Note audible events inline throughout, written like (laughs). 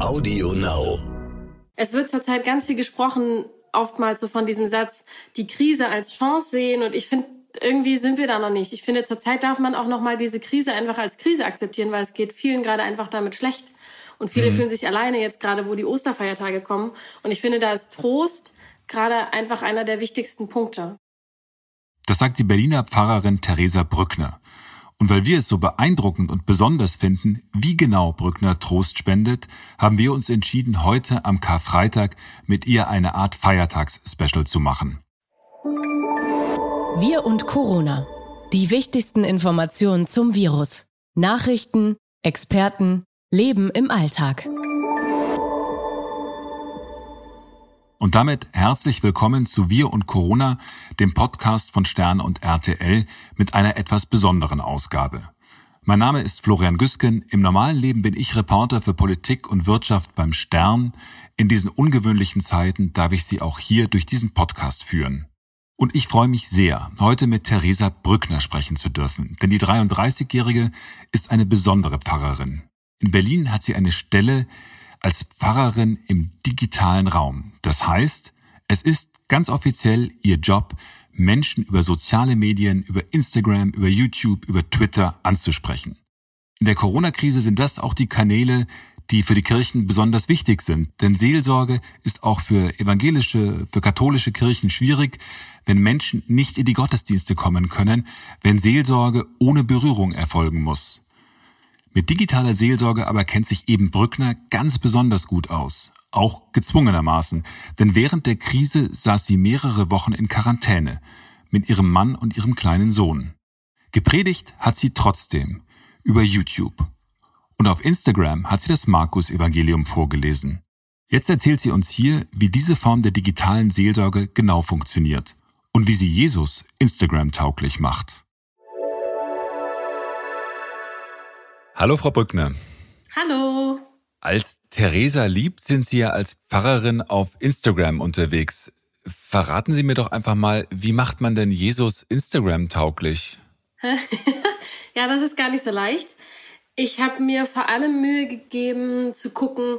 Audio Now. Es wird zurzeit ganz viel gesprochen, oftmals so von diesem Satz, die Krise als Chance sehen. Und ich finde, irgendwie sind wir da noch nicht. Ich finde, zurzeit darf man auch noch mal diese Krise einfach als Krise akzeptieren, weil es geht vielen gerade einfach damit schlecht. Und viele mhm. fühlen sich alleine jetzt gerade, wo die Osterfeiertage kommen. Und ich finde, da ist Trost gerade einfach einer der wichtigsten Punkte. Das sagt die Berliner Pfarrerin Theresa Brückner. Und weil wir es so beeindruckend und besonders finden, wie genau Brückner Trost spendet, haben wir uns entschieden, heute am Karfreitag mit ihr eine Art Feiertags-Special zu machen. Wir und Corona. Die wichtigsten Informationen zum Virus. Nachrichten, Experten, Leben im Alltag. Und damit herzlich willkommen zu Wir und Corona, dem Podcast von Stern und RTL mit einer etwas besonderen Ausgabe. Mein Name ist Florian Güsken. Im normalen Leben bin ich Reporter für Politik und Wirtschaft beim Stern. In diesen ungewöhnlichen Zeiten darf ich Sie auch hier durch diesen Podcast führen. Und ich freue mich sehr, heute mit Theresa Brückner sprechen zu dürfen, denn die 33-Jährige ist eine besondere Pfarrerin. In Berlin hat sie eine Stelle, als Pfarrerin im digitalen Raum. Das heißt, es ist ganz offiziell ihr Job, Menschen über soziale Medien, über Instagram, über YouTube, über Twitter anzusprechen. In der Corona-Krise sind das auch die Kanäle, die für die Kirchen besonders wichtig sind. Denn Seelsorge ist auch für evangelische, für katholische Kirchen schwierig, wenn Menschen nicht in die Gottesdienste kommen können, wenn Seelsorge ohne Berührung erfolgen muss. Mit digitaler Seelsorge aber kennt sich eben Brückner ganz besonders gut aus. Auch gezwungenermaßen. Denn während der Krise saß sie mehrere Wochen in Quarantäne. Mit ihrem Mann und ihrem kleinen Sohn. Gepredigt hat sie trotzdem. Über YouTube. Und auf Instagram hat sie das Markus-Evangelium vorgelesen. Jetzt erzählt sie uns hier, wie diese Form der digitalen Seelsorge genau funktioniert und wie sie Jesus Instagram tauglich macht. Hallo, Frau Brückner. Hallo. Als Theresa liebt, sind Sie ja als Pfarrerin auf Instagram unterwegs. Verraten Sie mir doch einfach mal, wie macht man denn Jesus Instagram tauglich? (laughs) ja, das ist gar nicht so leicht. Ich habe mir vor allem Mühe gegeben zu gucken,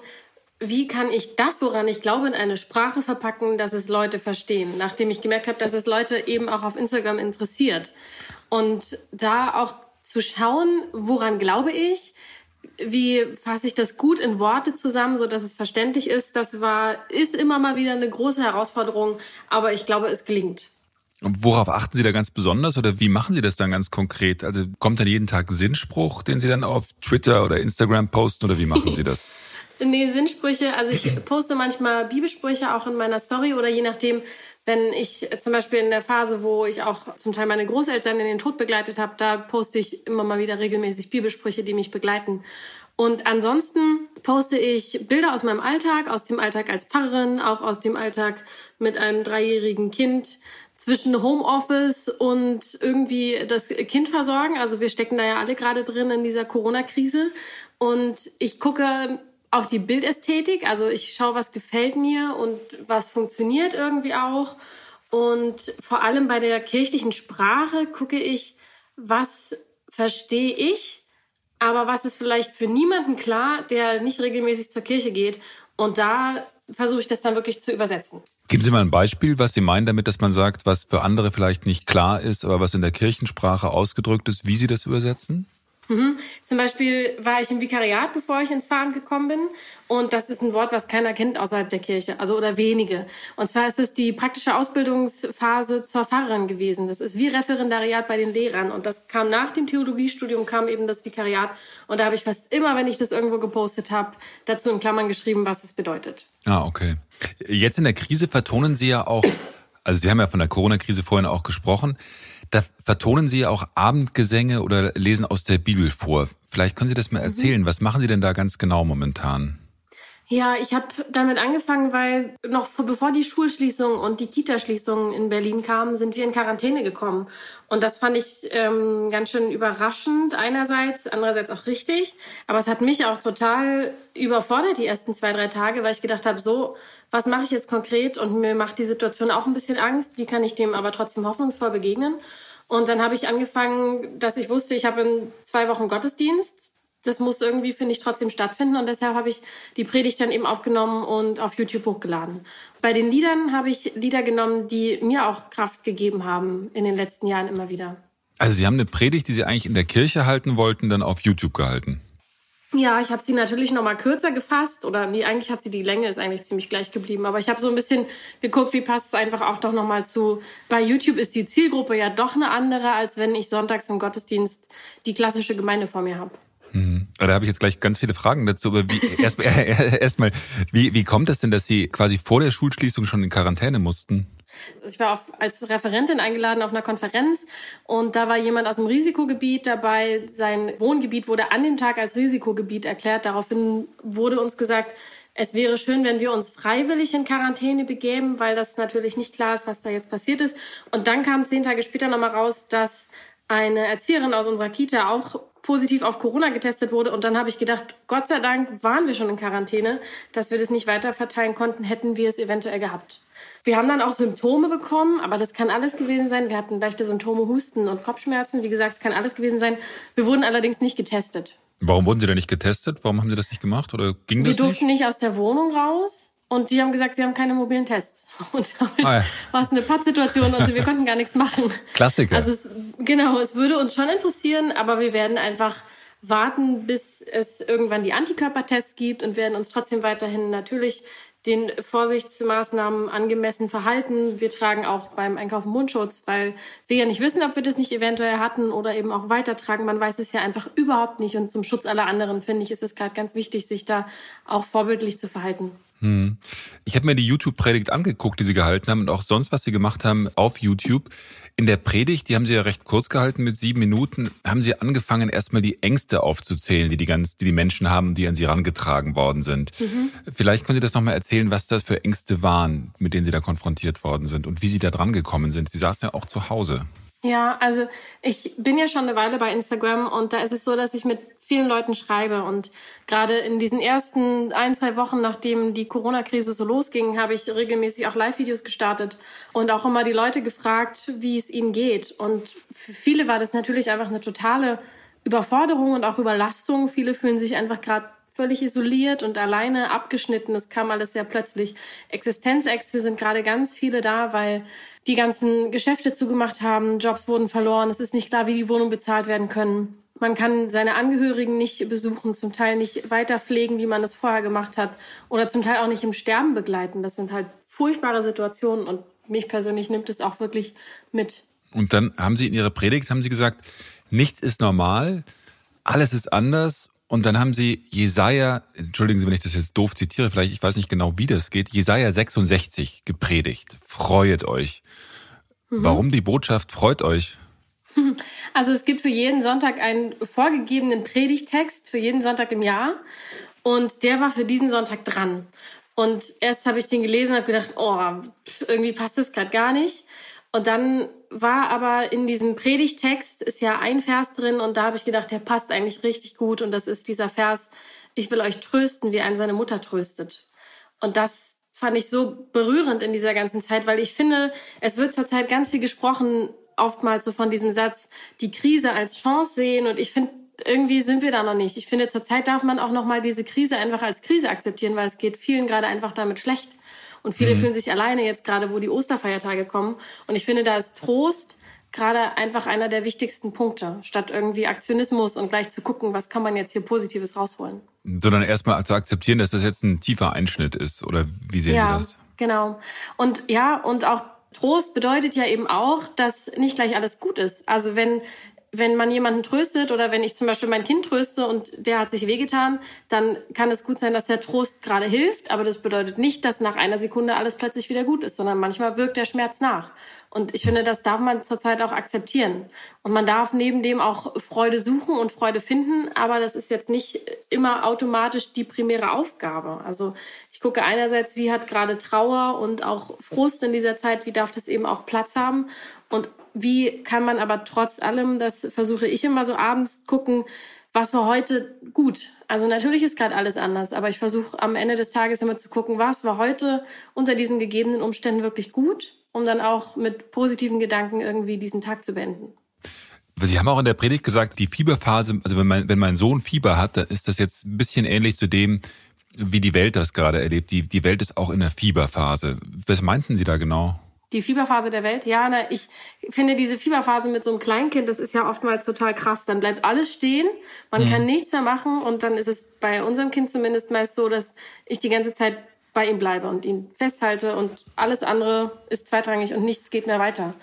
wie kann ich das, woran ich glaube, in eine Sprache verpacken, dass es Leute verstehen, nachdem ich gemerkt habe, dass es Leute eben auch auf Instagram interessiert. Und da auch zu schauen, woran glaube ich, wie fasse ich das gut in Worte zusammen, so dass es verständlich ist. Das war, ist immer mal wieder eine große Herausforderung, aber ich glaube, es gelingt. Und worauf achten Sie da ganz besonders oder wie machen Sie das dann ganz konkret? Also kommt dann jeden Tag ein Sinnspruch, den Sie dann auf Twitter oder Instagram posten oder wie machen Sie das? (laughs) nee, Sinnsprüche, also ich poste manchmal Bibelsprüche auch in meiner Story oder je nachdem, wenn ich zum Beispiel in der Phase, wo ich auch zum Teil meine Großeltern in den Tod begleitet habe, da poste ich immer mal wieder regelmäßig Bibelsprüche, die mich begleiten. Und ansonsten poste ich Bilder aus meinem Alltag, aus dem Alltag als Pfarrerin, auch aus dem Alltag mit einem dreijährigen Kind, zwischen Homeoffice und irgendwie das Kind versorgen. Also wir stecken da ja alle gerade drin in dieser Corona-Krise. Und ich gucke auf die Bildästhetik. Also ich schaue, was gefällt mir und was funktioniert irgendwie auch. Und vor allem bei der kirchlichen Sprache gucke ich, was verstehe ich, aber was ist vielleicht für niemanden klar, der nicht regelmäßig zur Kirche geht. Und da versuche ich das dann wirklich zu übersetzen. Geben Sie mal ein Beispiel, was Sie meinen damit, dass man sagt, was für andere vielleicht nicht klar ist, aber was in der Kirchensprache ausgedrückt ist, wie Sie das übersetzen? Mhm. Zum Beispiel war ich im Vikariat, bevor ich ins Fahren gekommen bin. Und das ist ein Wort, was keiner kennt außerhalb der Kirche, also oder wenige. Und zwar ist es die praktische Ausbildungsphase zur Pfarrerin gewesen. Das ist wie Referendariat bei den Lehrern. Und das kam nach dem Theologiestudium, kam eben das Vikariat. Und da habe ich fast immer, wenn ich das irgendwo gepostet habe, dazu in Klammern geschrieben, was es bedeutet. Ah, okay. Jetzt in der Krise vertonen Sie ja auch, also Sie haben ja von der Corona-Krise vorhin auch gesprochen. Da vertonen Sie auch Abendgesänge oder lesen aus der Bibel vor. Vielleicht können Sie das mal mhm. erzählen. Mhm. Was machen Sie denn da ganz genau momentan? Ja, ich habe damit angefangen, weil noch bevor die Schulschließung und die Kitaschließung in Berlin kamen, sind wir in Quarantäne gekommen. Und das fand ich ähm, ganz schön überraschend einerseits, andererseits auch richtig. Aber es hat mich auch total überfordert die ersten zwei, drei Tage, weil ich gedacht habe, so, was mache ich jetzt konkret? Und mir macht die Situation auch ein bisschen Angst. Wie kann ich dem aber trotzdem hoffnungsvoll begegnen? Und dann habe ich angefangen, dass ich wusste, ich habe in zwei Wochen Gottesdienst das muss irgendwie, finde ich, trotzdem stattfinden. Und deshalb habe ich die Predigt dann eben aufgenommen und auf YouTube hochgeladen. Bei den Liedern habe ich Lieder genommen, die mir auch Kraft gegeben haben in den letzten Jahren immer wieder. Also Sie haben eine Predigt, die Sie eigentlich in der Kirche halten wollten, dann auf YouTube gehalten. Ja, ich habe sie natürlich noch mal kürzer gefasst oder nee, eigentlich hat sie die Länge ist eigentlich ziemlich gleich geblieben, aber ich habe so ein bisschen geguckt, wie passt es einfach auch doch noch mal zu. Bei YouTube ist die Zielgruppe ja doch eine andere, als wenn ich sonntags im Gottesdienst die klassische Gemeinde vor mir habe. Mhm. Da habe ich jetzt gleich ganz viele Fragen dazu. Aber wie, (laughs) erst, erst wie, wie kommt es denn, dass Sie quasi vor der Schulschließung schon in Quarantäne mussten? Ich war auf, als Referentin eingeladen auf einer Konferenz und da war jemand aus dem Risikogebiet dabei. Sein Wohngebiet wurde an dem Tag als Risikogebiet erklärt. Daraufhin wurde uns gesagt, es wäre schön, wenn wir uns freiwillig in Quarantäne begeben, weil das natürlich nicht klar ist, was da jetzt passiert ist. Und dann kam zehn Tage später nochmal raus, dass eine Erzieherin aus unserer Kita auch positiv auf Corona getestet wurde. Und dann habe ich gedacht, Gott sei Dank waren wir schon in Quarantäne, dass wir das nicht weiter verteilen konnten, hätten wir es eventuell gehabt. Wir haben dann auch Symptome bekommen, aber das kann alles gewesen sein. Wir hatten leichte Symptome, Husten und Kopfschmerzen. Wie gesagt, es kann alles gewesen sein. Wir wurden allerdings nicht getestet. Warum wurden Sie denn nicht getestet? Warum haben Sie das nicht gemacht? Oder ging das Wir durften nicht? nicht aus der Wohnung raus. Und die haben gesagt, sie haben keine mobilen Tests. (laughs) Und damit ah, ja. war es eine Pattsituation. Also wir konnten gar nichts machen. Klassiker. Also es, genau, es würde uns schon interessieren, aber wir werden einfach warten, bis es irgendwann die Antikörpertests gibt und werden uns trotzdem weiterhin natürlich den Vorsichtsmaßnahmen angemessen verhalten. Wir tragen auch beim Einkaufen Mundschutz, weil wir ja nicht wissen, ob wir das nicht eventuell hatten oder eben auch weitertragen. Man weiß es ja einfach überhaupt nicht. Und zum Schutz aller anderen, finde ich, ist es gerade ganz wichtig, sich da auch vorbildlich zu verhalten. Hm. Ich habe mir die YouTube-Predigt angeguckt, die Sie gehalten haben und auch sonst, was Sie gemacht haben auf YouTube. In der Predigt, die haben Sie ja recht kurz gehalten mit sieben Minuten, haben Sie angefangen, erstmal die Ängste aufzuzählen, die die, ganz, die, die Menschen haben, die an Sie herangetragen worden sind. Mhm. Vielleicht können Sie das nochmal erzählen, was das für Ängste waren, mit denen Sie da konfrontiert worden sind und wie Sie da dran gekommen sind. Sie saßen ja auch zu Hause. Ja, also ich bin ja schon eine Weile bei Instagram und da ist es so, dass ich mit vielen Leuten schreibe. Und gerade in diesen ersten ein, zwei Wochen, nachdem die Corona-Krise so losging, habe ich regelmäßig auch Live-Videos gestartet und auch immer die Leute gefragt, wie es ihnen geht. Und für viele war das natürlich einfach eine totale Überforderung und auch Überlastung. Viele fühlen sich einfach gerade völlig isoliert und alleine abgeschnitten. Es kam alles sehr plötzlich. Existenzängste sind gerade ganz viele da, weil die ganzen Geschäfte zugemacht haben, Jobs wurden verloren, es ist nicht klar, wie die Wohnungen bezahlt werden können. Man kann seine Angehörigen nicht besuchen, zum Teil nicht weiter pflegen, wie man es vorher gemacht hat, oder zum Teil auch nicht im Sterben begleiten. Das sind halt furchtbare Situationen und mich persönlich nimmt es auch wirklich mit. Und dann haben Sie in Ihrer Predigt haben Sie gesagt, nichts ist normal, alles ist anders. Und dann haben Sie Jesaja, entschuldigen Sie, wenn ich das jetzt doof zitiere, vielleicht, ich weiß nicht genau, wie das geht, Jesaja 66 gepredigt. Freuet euch. Mhm. Warum die Botschaft freut euch? (laughs) Also es gibt für jeden Sonntag einen vorgegebenen Predigtext, für jeden Sonntag im Jahr. Und der war für diesen Sonntag dran. Und erst habe ich den gelesen und habe gedacht, oh, irgendwie passt das gerade gar nicht. Und dann war aber in diesem Predigtext ist ja ein Vers drin und da habe ich gedacht, der passt eigentlich richtig gut. Und das ist dieser Vers, ich will euch trösten, wie ein seine Mutter tröstet. Und das fand ich so berührend in dieser ganzen Zeit, weil ich finde, es wird zurzeit ganz viel gesprochen oftmals so von diesem Satz, die Krise als Chance sehen. Und ich finde, irgendwie sind wir da noch nicht. Ich finde, zurzeit darf man auch noch mal diese Krise einfach als Krise akzeptieren, weil es geht vielen gerade einfach damit schlecht. Und viele mhm. fühlen sich alleine jetzt gerade, wo die Osterfeiertage kommen. Und ich finde, da ist Trost gerade einfach einer der wichtigsten Punkte, statt irgendwie Aktionismus und gleich zu gucken, was kann man jetzt hier Positives rausholen. Sondern erstmal zu akzeptieren, dass das jetzt ein tiefer Einschnitt ist. Oder wie sehen ja, Sie das? Genau. Und ja, und auch Trost bedeutet ja eben auch, dass nicht gleich alles gut ist. Also wenn wenn man jemanden tröstet oder wenn ich zum Beispiel mein Kind tröste und der hat sich wehgetan, dann kann es gut sein, dass der Trost gerade hilft, aber das bedeutet nicht, dass nach einer Sekunde alles plötzlich wieder gut ist, sondern manchmal wirkt der Schmerz nach. Und ich finde, das darf man zurzeit auch akzeptieren. Und man darf neben dem auch Freude suchen und Freude finden, aber das ist jetzt nicht immer automatisch die primäre Aufgabe. Also ich gucke einerseits, wie hat gerade Trauer und auch Frust in dieser Zeit, wie darf das eben auch Platz haben? Und wie kann man aber trotz allem, das versuche ich immer so abends gucken, was war heute gut? Also natürlich ist gerade alles anders, aber ich versuche am Ende des Tages immer zu gucken, was war heute unter diesen gegebenen Umständen wirklich gut um dann auch mit positiven Gedanken irgendwie diesen Tag zu beenden. Sie haben auch in der Predigt gesagt, die Fieberphase, also wenn mein, wenn mein Sohn Fieber hat, dann ist das jetzt ein bisschen ähnlich zu dem, wie die Welt das gerade erlebt. Die, die Welt ist auch in der Fieberphase. Was meinten Sie da genau? Die Fieberphase der Welt, ja, na, ich finde diese Fieberphase mit so einem Kleinkind, das ist ja oftmals total krass. Dann bleibt alles stehen, man mhm. kann nichts mehr machen und dann ist es bei unserem Kind zumindest meist so, dass ich die ganze Zeit bei ihm bleibe und ihn festhalte und alles andere ist zweitrangig und nichts geht mehr weiter.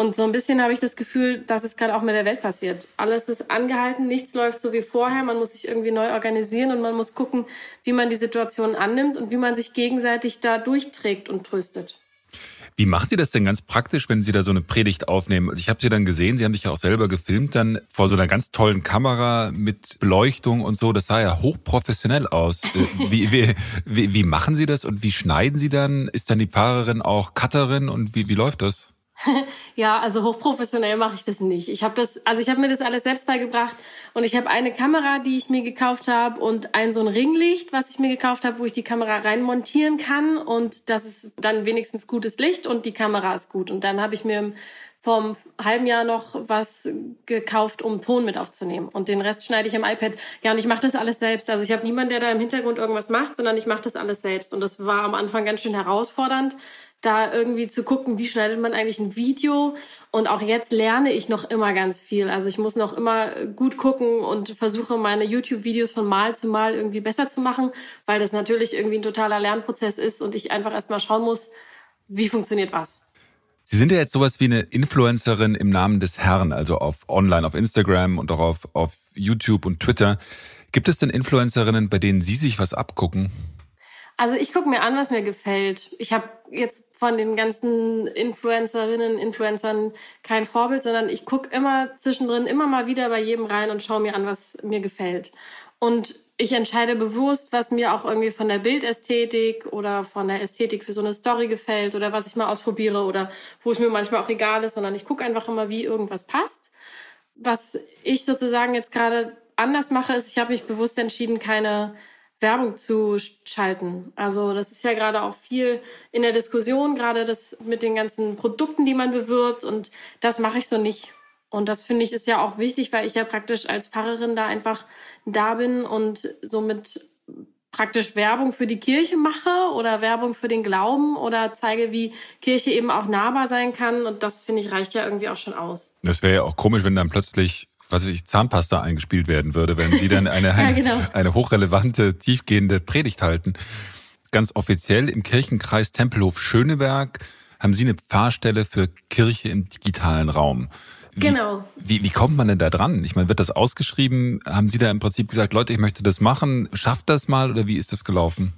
Und so ein bisschen habe ich das Gefühl, dass es gerade auch mit der Welt passiert. Alles ist angehalten, nichts läuft so wie vorher. Man muss sich irgendwie neu organisieren und man muss gucken, wie man die Situation annimmt und wie man sich gegenseitig da durchträgt und tröstet. Wie macht Sie das denn ganz praktisch, wenn Sie da so eine Predigt aufnehmen? Also ich habe Sie dann gesehen, Sie haben sich ja auch selber gefilmt, dann vor so einer ganz tollen Kamera mit Beleuchtung und so. Das sah ja hochprofessionell aus. Äh, (laughs) wie, wie, wie, wie machen Sie das und wie schneiden Sie dann? Ist dann die Fahrerin auch Cutterin und wie, wie läuft das? (laughs) ja, also hochprofessionell mache ich das nicht. Ich habe das, also ich habe mir das alles selbst beigebracht und ich habe eine Kamera, die ich mir gekauft habe und ein so ein Ringlicht, was ich mir gekauft habe, wo ich die Kamera reinmontieren kann und das ist dann wenigstens gutes Licht und die Kamera ist gut. Und dann habe ich mir vom halben Jahr noch was gekauft, um Ton mit aufzunehmen. Und den Rest schneide ich am iPad. Ja, und ich mache das alles selbst. Also ich habe niemanden, der da im Hintergrund irgendwas macht, sondern ich mache das alles selbst. Und das war am Anfang ganz schön herausfordernd, da irgendwie zu gucken, wie schneidet man eigentlich ein Video. Und auch jetzt lerne ich noch immer ganz viel. Also ich muss noch immer gut gucken und versuche meine YouTube-Videos von Mal zu Mal irgendwie besser zu machen, weil das natürlich irgendwie ein totaler Lernprozess ist und ich einfach erstmal schauen muss, wie funktioniert was. Sie sind ja jetzt sowas wie eine Influencerin im Namen des Herrn, also auf online, auf Instagram und auch auf, auf YouTube und Twitter. Gibt es denn Influencerinnen, bei denen Sie sich was abgucken? Also ich gucke mir an, was mir gefällt. Ich habe jetzt von den ganzen Influencerinnen, Influencern kein Vorbild, sondern ich gucke immer zwischendrin immer mal wieder bei jedem rein und schaue mir an, was mir gefällt. Und ich entscheide bewusst, was mir auch irgendwie von der Bildästhetik oder von der Ästhetik für so eine Story gefällt oder was ich mal ausprobiere oder wo es mir manchmal auch egal ist, sondern ich gucke einfach immer, wie irgendwas passt. Was ich sozusagen jetzt gerade anders mache, ist, ich habe mich bewusst entschieden, keine Werbung zu schalten. Also das ist ja gerade auch viel in der Diskussion, gerade das mit den ganzen Produkten, die man bewirbt und das mache ich so nicht. Und das finde ich ist ja auch wichtig, weil ich ja praktisch als Pfarrerin da einfach da bin und somit praktisch Werbung für die Kirche mache oder Werbung für den Glauben oder zeige, wie Kirche eben auch nahbar sein kann. Und das finde ich reicht ja irgendwie auch schon aus. Das wäre ja auch komisch, wenn dann plötzlich was ich, Zahnpasta eingespielt werden würde, wenn Sie dann eine, (laughs) eine, ja, genau. eine hochrelevante, tiefgehende Predigt halten. Ganz offiziell im Kirchenkreis Tempelhof Schöneberg haben Sie eine Pfarrstelle für Kirche im digitalen Raum. Wie, genau. Wie, wie kommt man denn da dran? Ich meine, wird das ausgeschrieben? Haben Sie da im Prinzip gesagt, Leute, ich möchte das machen, schafft das mal oder wie ist das gelaufen?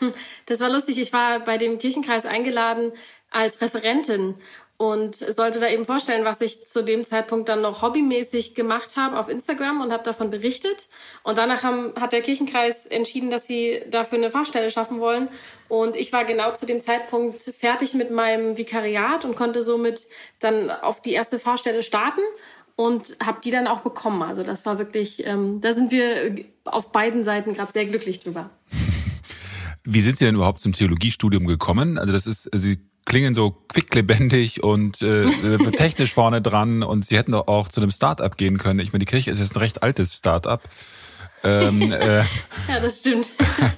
Hm, das war lustig. Ich war bei dem Kirchenkreis eingeladen als Referentin und sollte da eben vorstellen, was ich zu dem Zeitpunkt dann noch hobbymäßig gemacht habe auf Instagram und habe davon berichtet. Und danach haben, hat der Kirchenkreis entschieden, dass sie dafür eine Fahrstelle schaffen wollen. Und ich war genau zu dem Zeitpunkt fertig mit meinem Vikariat und konnte somit dann auf die erste Fahrstelle starten und habe die dann auch bekommen. Also das war wirklich, ähm, da sind wir auf beiden Seiten gerade sehr glücklich drüber. Wie sind Sie denn überhaupt zum Theologiestudium gekommen? Also das ist, Sie klingen so quicklebendig und äh, äh, (laughs) technisch vorne dran und sie hätten doch auch zu einem Start-up gehen können. Ich meine, die Kirche ist jetzt ein recht altes Start-up. Ähm, (laughs) äh, ja, das stimmt.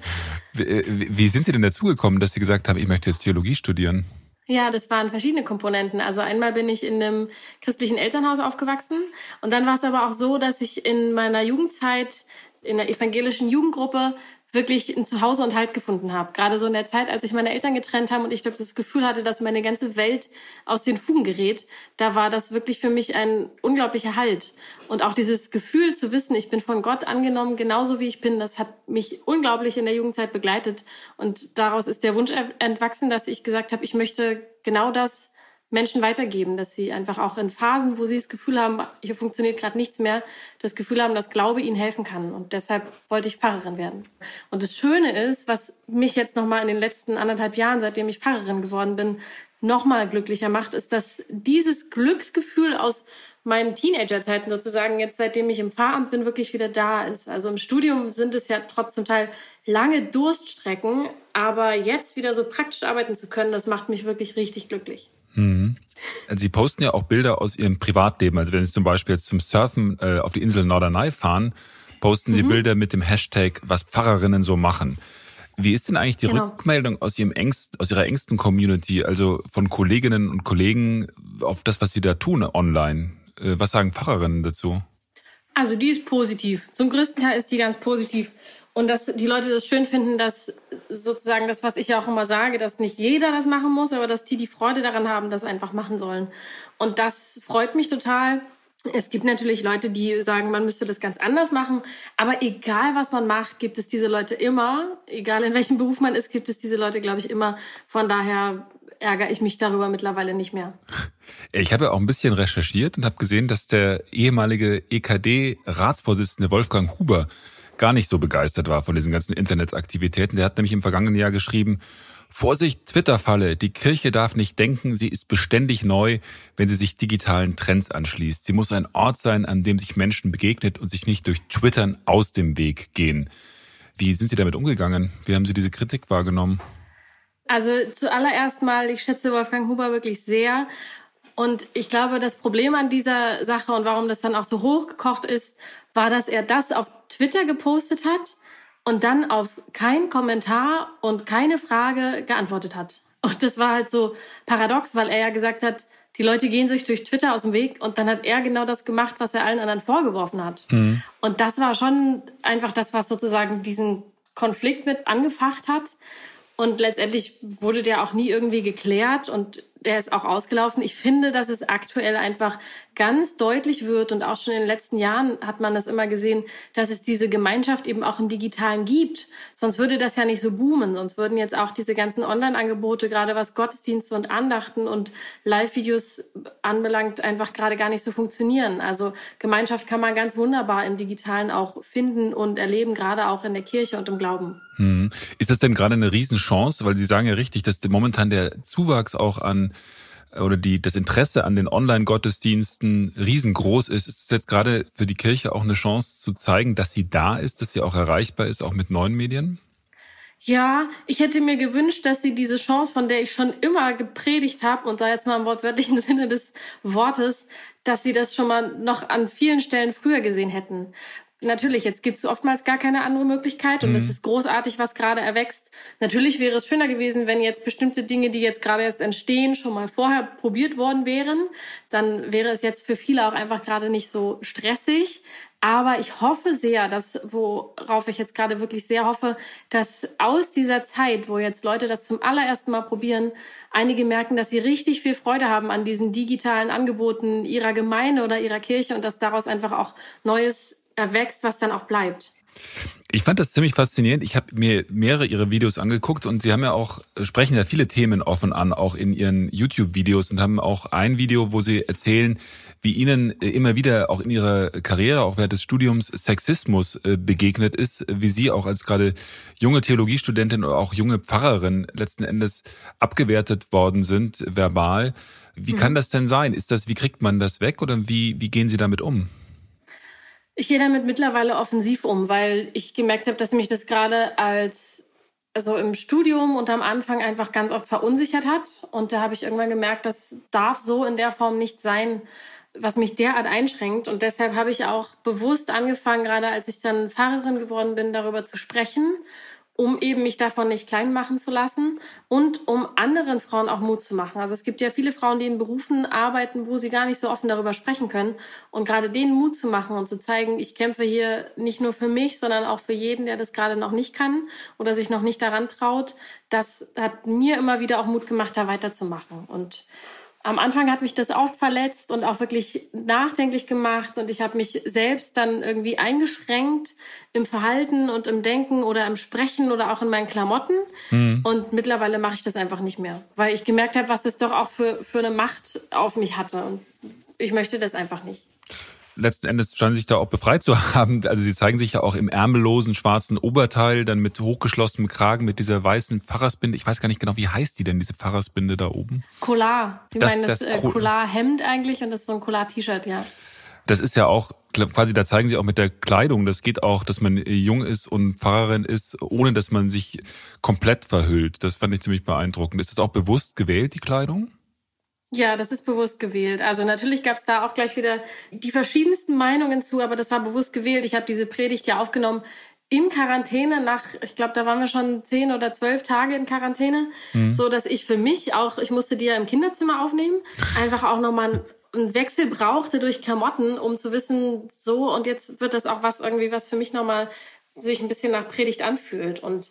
(laughs) wie, wie sind Sie denn dazugekommen, dass Sie gesagt haben, ich möchte jetzt Theologie studieren? Ja, das waren verschiedene Komponenten. Also einmal bin ich in einem christlichen Elternhaus aufgewachsen und dann war es aber auch so, dass ich in meiner Jugendzeit in der evangelischen Jugendgruppe wirklich ein Zuhause und Halt gefunden habe. Gerade so in der Zeit, als sich meine Eltern getrennt haben und ich das Gefühl hatte, dass meine ganze Welt aus den Fugen gerät, da war das wirklich für mich ein unglaublicher Halt. Und auch dieses Gefühl zu wissen, ich bin von Gott angenommen, genauso wie ich bin, das hat mich unglaublich in der Jugendzeit begleitet. Und daraus ist der Wunsch entwachsen, dass ich gesagt habe, ich möchte genau das Menschen weitergeben, dass sie einfach auch in Phasen, wo sie das Gefühl haben, hier funktioniert gerade nichts mehr, das Gefühl haben, dass Glaube ihnen helfen kann. Und deshalb wollte ich Pfarrerin werden. Und das Schöne ist, was mich jetzt nochmal in den letzten anderthalb Jahren, seitdem ich Pfarrerin geworden bin, nochmal glücklicher macht, ist, dass dieses Glücksgefühl aus meinen Teenagerzeiten sozusagen jetzt, seitdem ich im Pfarramt bin, wirklich wieder da ist. Also im Studium sind es ja trotzdem Teil lange Durststrecken, aber jetzt wieder so praktisch arbeiten zu können, das macht mich wirklich richtig glücklich. Mhm. Sie posten ja auch Bilder aus Ihrem Privatleben. Also wenn Sie zum Beispiel jetzt zum Surfen äh, auf die Insel Norderney fahren, posten Sie mhm. Bilder mit dem Hashtag, was Pfarrerinnen so machen. Wie ist denn eigentlich die genau. Rückmeldung aus, Ihrem engst, aus Ihrer engsten Community, also von Kolleginnen und Kollegen auf das, was Sie da tun online? Äh, was sagen Pfarrerinnen dazu? Also die ist positiv. Zum größten Teil ist die ganz positiv. Und dass die Leute das schön finden, dass sozusagen das, was ich ja auch immer sage, dass nicht jeder das machen muss, aber dass die die Freude daran haben, das einfach machen sollen. Und das freut mich total. Es gibt natürlich Leute, die sagen, man müsste das ganz anders machen. Aber egal, was man macht, gibt es diese Leute immer. Egal, in welchem Beruf man ist, gibt es diese Leute, glaube ich, immer. Von daher ärgere ich mich darüber mittlerweile nicht mehr. (laughs) Ich habe ja auch ein bisschen recherchiert und habe gesehen, dass der ehemalige EKD-Ratsvorsitzende Wolfgang Huber gar nicht so begeistert war von diesen ganzen Internetaktivitäten. Der hat nämlich im vergangenen Jahr geschrieben, Vorsicht, Twitter-Falle. Die Kirche darf nicht denken, sie ist beständig neu, wenn sie sich digitalen Trends anschließt. Sie muss ein Ort sein, an dem sich Menschen begegnet und sich nicht durch Twittern aus dem Weg gehen. Wie sind Sie damit umgegangen? Wie haben Sie diese Kritik wahrgenommen? Also zuallererst mal, ich schätze Wolfgang Huber wirklich sehr. Und ich glaube, das Problem an dieser Sache und warum das dann auch so hochgekocht ist, war, dass er das auf Twitter gepostet hat und dann auf keinen Kommentar und keine Frage geantwortet hat. Und das war halt so paradox, weil er ja gesagt hat, die Leute gehen sich durch Twitter aus dem Weg und dann hat er genau das gemacht, was er allen anderen vorgeworfen hat. Mhm. Und das war schon einfach das, was sozusagen diesen Konflikt mit angefacht hat. Und letztendlich wurde der auch nie irgendwie geklärt und der ist auch ausgelaufen. Ich finde, dass es aktuell einfach ganz deutlich wird und auch schon in den letzten Jahren hat man das immer gesehen, dass es diese Gemeinschaft eben auch im Digitalen gibt. Sonst würde das ja nicht so boomen. Sonst würden jetzt auch diese ganzen Online-Angebote, gerade was Gottesdienste und Andachten und Live-Videos anbelangt, einfach gerade gar nicht so funktionieren. Also Gemeinschaft kann man ganz wunderbar im Digitalen auch finden und erleben, gerade auch in der Kirche und im Glauben. Hm. Ist das denn gerade eine Riesenchance? Weil Sie sagen ja richtig, dass momentan der Zuwachs auch an oder die, das Interesse an den Online-Gottesdiensten riesengroß ist. Ist es jetzt gerade für die Kirche auch eine Chance zu zeigen, dass sie da ist, dass sie auch erreichbar ist, auch mit neuen Medien? Ja, ich hätte mir gewünscht, dass sie diese Chance, von der ich schon immer gepredigt habe, und da jetzt mal im wortwörtlichen (laughs) Sinne des Wortes, dass sie das schon mal noch an vielen Stellen früher gesehen hätten. Natürlich, jetzt gibt es oftmals gar keine andere Möglichkeit und es mhm. ist großartig, was gerade erwächst. Natürlich wäre es schöner gewesen, wenn jetzt bestimmte Dinge, die jetzt gerade erst entstehen, schon mal vorher probiert worden wären. Dann wäre es jetzt für viele auch einfach gerade nicht so stressig. Aber ich hoffe sehr, dass, worauf ich jetzt gerade wirklich sehr hoffe, dass aus dieser Zeit, wo jetzt Leute das zum allerersten Mal probieren, einige merken, dass sie richtig viel Freude haben an diesen digitalen Angeboten ihrer Gemeinde oder ihrer Kirche und dass daraus einfach auch Neues erwächst, was dann auch bleibt. Ich fand das ziemlich faszinierend. Ich habe mir mehrere ihrer Videos angeguckt und sie haben ja auch sprechen ja viele Themen offen an, auch in ihren YouTube-Videos und haben auch ein Video, wo sie erzählen, wie ihnen immer wieder auch in ihrer Karriere, auch während des Studiums, Sexismus äh, begegnet ist, wie sie auch als gerade junge Theologiestudentin oder auch junge Pfarrerin letzten Endes abgewertet worden sind, verbal. Wie kann mhm. das denn sein? Ist das, wie kriegt man das weg oder wie, wie gehen Sie damit um? Ich gehe damit mittlerweile offensiv um, weil ich gemerkt habe, dass mich das gerade als also im Studium und am Anfang einfach ganz oft verunsichert hat. Und da habe ich irgendwann gemerkt, das darf so in der Form nicht sein, was mich derart einschränkt. Und deshalb habe ich auch bewusst angefangen, gerade als ich dann Pfarrerin geworden bin, darüber zu sprechen um eben mich davon nicht klein machen zu lassen und um anderen Frauen auch Mut zu machen. Also es gibt ja viele Frauen, die in Berufen arbeiten, wo sie gar nicht so offen darüber sprechen können und gerade denen Mut zu machen und zu zeigen, ich kämpfe hier nicht nur für mich, sondern auch für jeden, der das gerade noch nicht kann oder sich noch nicht daran traut. Das hat mir immer wieder auch Mut gemacht, da weiterzumachen und am Anfang hat mich das auch verletzt und auch wirklich nachdenklich gemacht und ich habe mich selbst dann irgendwie eingeschränkt im Verhalten und im Denken oder im Sprechen oder auch in meinen Klamotten. Mhm. Und mittlerweile mache ich das einfach nicht mehr, weil ich gemerkt habe, was das doch auch für, für eine Macht auf mich hatte und ich möchte das einfach nicht letzten Endes scheinen sich da auch befreit zu (laughs) haben. Also sie zeigen sich ja auch im ärmellosen schwarzen Oberteil, dann mit hochgeschlossenem Kragen, mit dieser weißen Pfarrersbinde. Ich weiß gar nicht genau, wie heißt die denn, diese Pfarrersbinde da oben? Collar. Sie das, meinen das, das äh, Collar-Hemd eigentlich und das ist so ein Collar-T-Shirt, ja. Das ist ja auch quasi, da zeigen sie auch mit der Kleidung, das geht auch, dass man jung ist und Pfarrerin ist, ohne dass man sich komplett verhüllt. Das fand ich ziemlich beeindruckend. Ist das auch bewusst gewählt, die Kleidung? Ja, das ist bewusst gewählt. Also natürlich gab es da auch gleich wieder die verschiedensten Meinungen zu, aber das war bewusst gewählt. Ich habe diese Predigt ja aufgenommen in Quarantäne nach, ich glaube, da waren wir schon zehn oder zwölf Tage in Quarantäne, mhm. so dass ich für mich auch, ich musste die ja im Kinderzimmer aufnehmen, einfach auch nochmal einen Wechsel brauchte durch Klamotten, um zu wissen, so und jetzt wird das auch was irgendwie, was für mich nochmal sich ein bisschen nach Predigt anfühlt. Und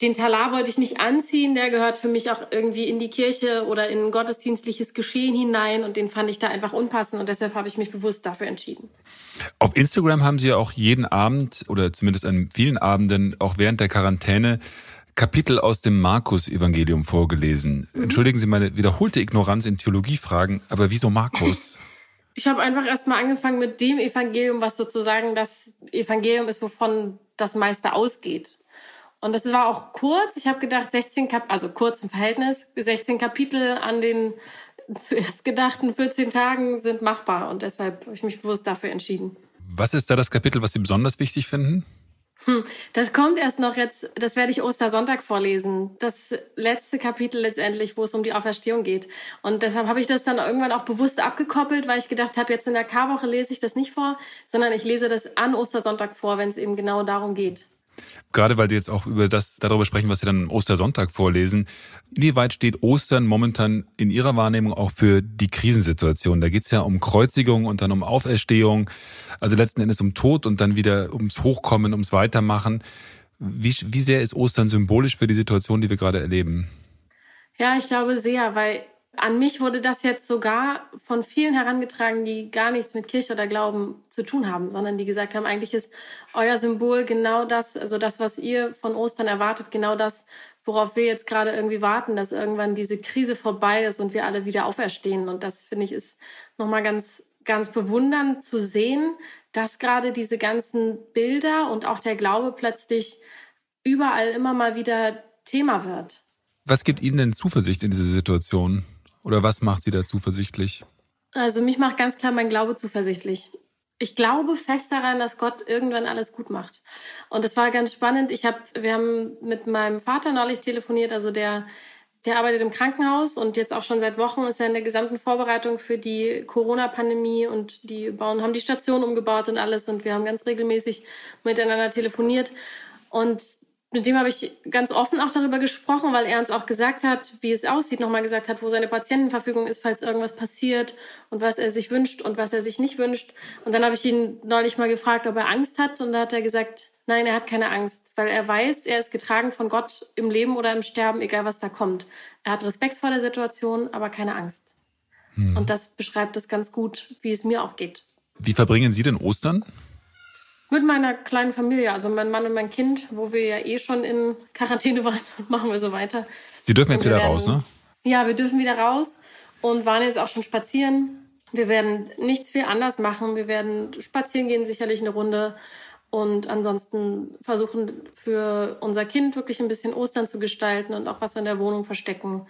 den Talar wollte ich nicht anziehen, der gehört für mich auch irgendwie in die Kirche oder in ein gottesdienstliches Geschehen hinein und den fand ich da einfach unpassend und deshalb habe ich mich bewusst dafür entschieden. Auf Instagram haben Sie ja auch jeden Abend oder zumindest an vielen Abenden, auch während der Quarantäne, Kapitel aus dem Markus-Evangelium vorgelesen. Mhm. Entschuldigen Sie meine wiederholte Ignoranz in Theologiefragen, aber wieso Markus? (laughs) (laughs) Ich habe einfach erstmal angefangen mit dem Evangelium, was sozusagen das Evangelium ist, wovon das meiste ausgeht. Und das war auch kurz. Ich habe gedacht, 16 Kap also kurz im Verhältnis, 16 Kapitel an den (laughs) zuerst gedachten 14 Tagen sind machbar. Und deshalb habe ich mich bewusst dafür entschieden. Was ist da das Kapitel, was Sie besonders wichtig finden? Hm, das kommt erst noch jetzt, das werde ich Ostersonntag vorlesen. Das letzte Kapitel letztendlich, wo es um die Auferstehung geht. Und deshalb habe ich das dann irgendwann auch bewusst abgekoppelt, weil ich gedacht habe, jetzt in der Karwoche lese ich das nicht vor, sondern ich lese das an Ostersonntag vor, wenn es eben genau darum geht. Gerade weil Sie jetzt auch über das, darüber sprechen, was Sie dann Ostersonntag vorlesen. Inwieweit steht Ostern momentan in Ihrer Wahrnehmung auch für die Krisensituation? Da geht es ja um Kreuzigung und dann um Auferstehung, also letzten Endes um Tod und dann wieder ums Hochkommen, ums Weitermachen. Wie, wie sehr ist Ostern symbolisch für die Situation, die wir gerade erleben? Ja, ich glaube sehr, weil an mich wurde das jetzt sogar von vielen herangetragen, die gar nichts mit Kirche oder Glauben zu tun haben, sondern die gesagt haben, eigentlich ist euer Symbol genau das, also das, was ihr von Ostern erwartet, genau das, worauf wir jetzt gerade irgendwie warten, dass irgendwann diese Krise vorbei ist und wir alle wieder auferstehen. Und das finde ich ist nochmal ganz, ganz bewundernd zu sehen, dass gerade diese ganzen Bilder und auch der Glaube plötzlich überall immer mal wieder Thema wird. Was gibt Ihnen denn Zuversicht in diese Situation? Oder was macht Sie da zuversichtlich? Also mich macht ganz klar mein Glaube zuversichtlich. Ich glaube fest daran, dass Gott irgendwann alles gut macht. Und es war ganz spannend. Ich habe, wir haben mit meinem Vater neulich telefoniert, also der der arbeitet im Krankenhaus und jetzt auch schon seit Wochen ist er in der gesamten Vorbereitung für die Corona-Pandemie und die bauen, haben die Station umgebaut und alles und wir haben ganz regelmäßig miteinander telefoniert. Und mit dem habe ich ganz offen auch darüber gesprochen, weil er uns auch gesagt hat, wie es aussieht, nochmal gesagt hat, wo seine Patientenverfügung ist, falls irgendwas passiert und was er sich wünscht und was er sich nicht wünscht. Und dann habe ich ihn neulich mal gefragt, ob er Angst hat und da hat er gesagt, nein, er hat keine Angst, weil er weiß, er ist getragen von Gott im Leben oder im Sterben, egal was da kommt. Er hat Respekt vor der Situation, aber keine Angst. Hm. Und das beschreibt es ganz gut, wie es mir auch geht. Wie verbringen Sie denn Ostern? Mit meiner kleinen Familie, also mein Mann und mein Kind, wo wir ja eh schon in Quarantäne waren, (laughs) machen wir so weiter. Sie dürfen jetzt wieder werden, raus, ne? Ja, wir dürfen wieder raus und waren jetzt auch schon spazieren. Wir werden nichts viel anders machen. Wir werden spazieren gehen, sicherlich eine Runde. Und ansonsten versuchen für unser Kind wirklich ein bisschen Ostern zu gestalten und auch was in der Wohnung verstecken.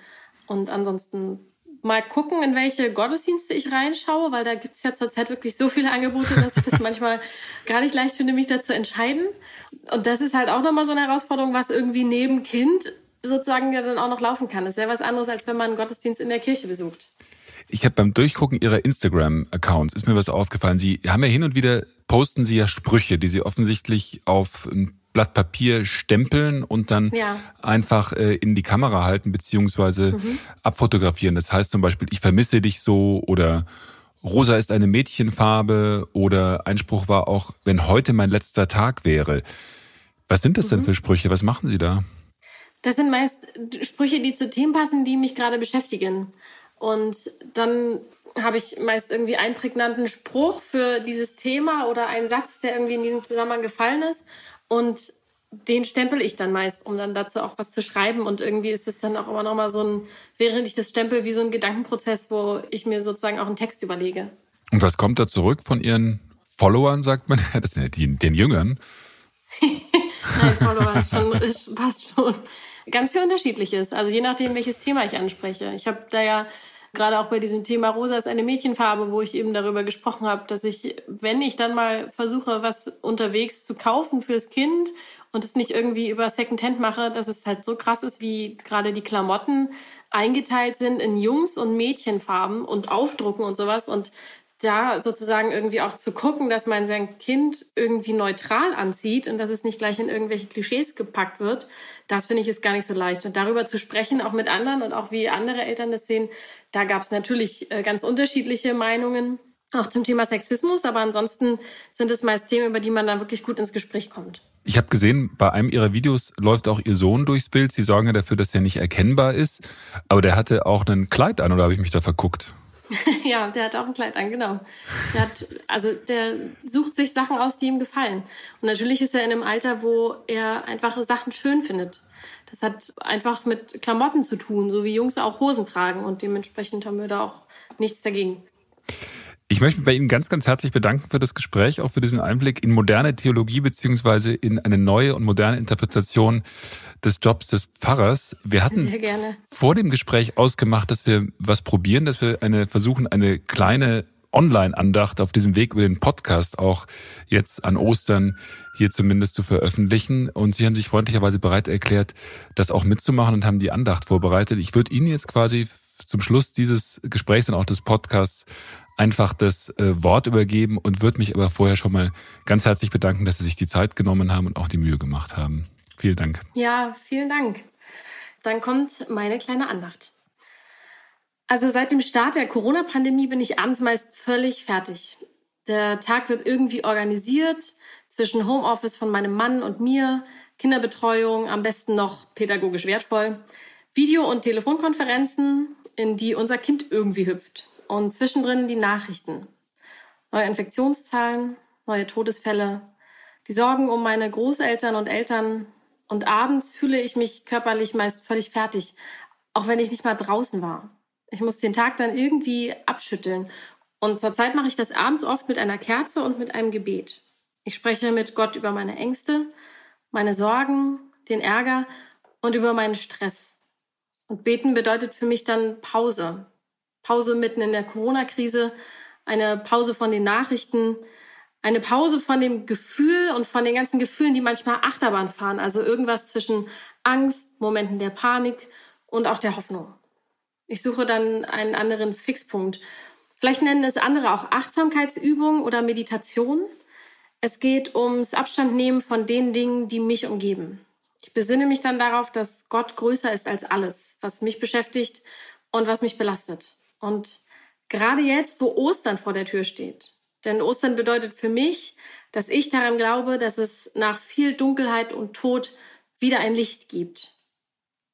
Und ansonsten mal gucken, in welche Gottesdienste ich reinschaue, weil da gibt es ja zurzeit wirklich so viele Angebote, dass ich das (laughs) manchmal gar nicht leicht finde, mich da zu entscheiden. Und das ist halt auch nochmal so eine Herausforderung, was irgendwie neben Kind sozusagen ja dann auch noch laufen kann. Das ist ja was anderes, als wenn man einen Gottesdienst in der Kirche besucht. Ich habe beim Durchgucken Ihrer Instagram-Accounts ist mir was aufgefallen. Sie haben ja hin und wieder posten Sie ja Sprüche, die Sie offensichtlich auf ein Blatt Papier stempeln und dann ja. einfach äh, in die Kamera halten beziehungsweise mhm. abfotografieren. Das heißt zum Beispiel, ich vermisse dich so oder Rosa ist eine Mädchenfarbe oder Einspruch war auch, wenn heute mein letzter Tag wäre. Was sind das mhm. denn für Sprüche? Was machen Sie da? Das sind meist Sprüche, die zu Themen passen, die mich gerade beschäftigen. Und dann habe ich meist irgendwie einen prägnanten Spruch für dieses Thema oder einen Satz, der irgendwie in diesem Zusammenhang gefallen ist. Und den stempel ich dann meist, um dann dazu auch was zu schreiben. Und irgendwie ist es dann auch immer noch mal so ein, während ich das stempel, wie so ein Gedankenprozess, wo ich mir sozusagen auch einen Text überlege. Und was kommt da zurück von Ihren Followern, sagt man? (laughs) Das sind die, den Jüngern. (laughs) Nein, Follower ist schon, ist, passt schon. Ganz viel Unterschiedliches. Also je nachdem, welches Thema ich anspreche. Ich habe da ja gerade auch bei diesem Thema Rosa ist eine Mädchenfarbe, wo ich eben darüber gesprochen habe, dass ich, wenn ich dann mal versuche, was unterwegs zu kaufen fürs Kind und es nicht irgendwie über Secondhand mache, dass es halt so krass ist, wie gerade die Klamotten eingeteilt sind in Jungs- und Mädchenfarben und Aufdrucken und sowas. Und da sozusagen irgendwie auch zu gucken, dass man sein Kind irgendwie neutral anzieht und dass es nicht gleich in irgendwelche Klischees gepackt wird, das finde ich ist gar nicht so leicht. Und darüber zu sprechen, auch mit anderen und auch wie andere Eltern das sehen, da gab es natürlich äh, ganz unterschiedliche Meinungen, auch zum Thema Sexismus, aber ansonsten sind es meist Themen, über die man dann wirklich gut ins Gespräch kommt. Ich habe gesehen, bei einem Ihrer Videos läuft auch Ihr Sohn durchs Bild. Sie sorgen ja dafür, dass er nicht erkennbar ist. Aber der hatte auch ein Kleid an, oder habe ich mich da verguckt? (laughs) ja, der hat auch ein Kleid an, genau. Der hat, also der sucht sich Sachen aus, die ihm gefallen. Und natürlich ist er in einem Alter, wo er einfach Sachen schön findet. Das hat einfach mit Klamotten zu tun, so wie Jungs auch Hosen tragen. Und dementsprechend haben wir da auch nichts dagegen. Ich möchte mich bei Ihnen ganz, ganz herzlich bedanken für das Gespräch, auch für diesen Einblick in moderne Theologie beziehungsweise in eine neue und moderne Interpretation des Jobs des Pfarrers. Wir hatten vor dem Gespräch ausgemacht, dass wir was probieren, dass wir eine versuchen, eine kleine Online-Andacht auf diesem Weg über den Podcast auch jetzt an Ostern hier zumindest zu veröffentlichen. Und Sie haben sich freundlicherweise bereit erklärt, das auch mitzumachen und haben die Andacht vorbereitet. Ich würde Ihnen jetzt quasi zum Schluss dieses Gesprächs und auch des Podcasts einfach das äh, Wort übergeben und würde mich aber vorher schon mal ganz herzlich bedanken, dass Sie sich die Zeit genommen haben und auch die Mühe gemacht haben. Vielen Dank. Ja, vielen Dank. Dann kommt meine kleine Andacht. Also seit dem Start der Corona-Pandemie bin ich abends meist völlig fertig. Der Tag wird irgendwie organisiert zwischen Homeoffice von meinem Mann und mir, Kinderbetreuung, am besten noch pädagogisch wertvoll, Video- und Telefonkonferenzen, in die unser Kind irgendwie hüpft und zwischendrin die Nachrichten. Neue Infektionszahlen, neue Todesfälle, die Sorgen um meine Großeltern und Eltern. Und abends fühle ich mich körperlich meist völlig fertig, auch wenn ich nicht mal draußen war. Ich muss den Tag dann irgendwie abschütteln. Und zurzeit mache ich das abends oft mit einer Kerze und mit einem Gebet. Ich spreche mit Gott über meine Ängste, meine Sorgen, den Ärger und über meinen Stress. Und beten bedeutet für mich dann Pause, Pause mitten in der Corona-Krise, eine Pause von den Nachrichten, eine Pause von dem Gefühl und von den ganzen Gefühlen, die manchmal Achterbahn fahren. Also irgendwas zwischen Angst, Momenten der Panik und auch der Hoffnung. Ich suche dann einen anderen Fixpunkt. Vielleicht nennen es andere auch Achtsamkeitsübung oder Meditation. Es geht ums Abstandnehmen von den Dingen, die mich umgeben. Ich besinne mich dann darauf, dass Gott größer ist als alles, was mich beschäftigt und was mich belastet. Und gerade jetzt, wo Ostern vor der Tür steht, denn Ostern bedeutet für mich, dass ich daran glaube, dass es nach viel Dunkelheit und Tod wieder ein Licht gibt.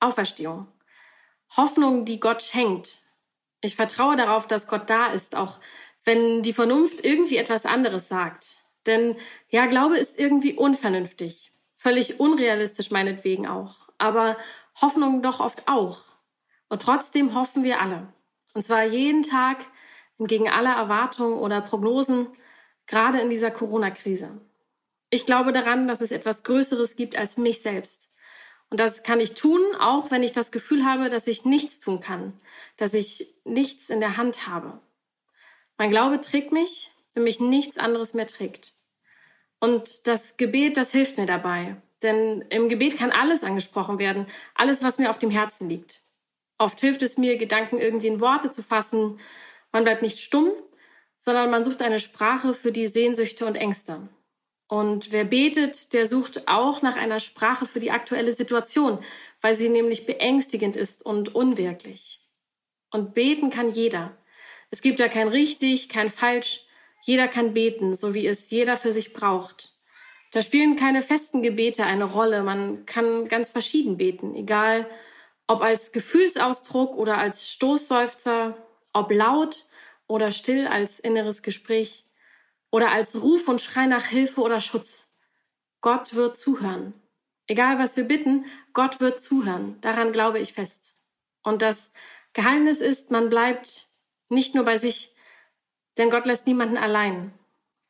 Auferstehung. Hoffnung, die Gott schenkt. Ich vertraue darauf, dass Gott da ist, auch wenn die Vernunft irgendwie etwas anderes sagt. Denn ja, Glaube ist irgendwie unvernünftig. Völlig unrealistisch meinetwegen auch. Aber Hoffnung doch oft auch. Und trotzdem hoffen wir alle. Und zwar jeden Tag entgegen aller Erwartungen oder Prognosen, gerade in dieser Corona-Krise. Ich glaube daran, dass es etwas Größeres gibt als mich selbst. Und das kann ich tun, auch wenn ich das Gefühl habe, dass ich nichts tun kann, dass ich nichts in der Hand habe. Mein Glaube trägt mich, wenn mich nichts anderes mehr trägt. Und das Gebet, das hilft mir dabei. Denn im Gebet kann alles angesprochen werden, alles, was mir auf dem Herzen liegt. Oft hilft es mir, Gedanken irgendwie in Worte zu fassen. Man bleibt nicht stumm, sondern man sucht eine Sprache für die Sehnsüchte und Ängste. Und wer betet, der sucht auch nach einer Sprache für die aktuelle Situation, weil sie nämlich beängstigend ist und unwirklich. Und beten kann jeder. Es gibt da kein richtig, kein falsch. Jeder kann beten, so wie es jeder für sich braucht. Da spielen keine festen Gebete eine Rolle. Man kann ganz verschieden beten, egal ob als Gefühlsausdruck oder als Stoßseufzer, ob laut oder still als inneres Gespräch oder als Ruf und Schrei nach Hilfe oder Schutz. Gott wird zuhören. Egal was wir bitten, Gott wird zuhören. Daran glaube ich fest. Und das Geheimnis ist, man bleibt nicht nur bei sich, denn Gott lässt niemanden allein.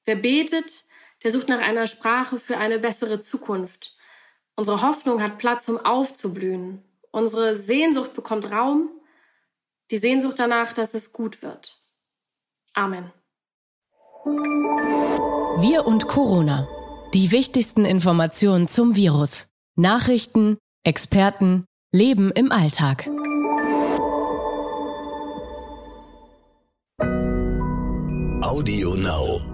Wer betet, der sucht nach einer Sprache für eine bessere Zukunft. Unsere Hoffnung hat Platz, um aufzublühen. Unsere Sehnsucht bekommt Raum, die Sehnsucht danach, dass es gut wird. Amen. Wir und Corona. Die wichtigsten Informationen zum Virus. Nachrichten, Experten, Leben im Alltag. Audio Now.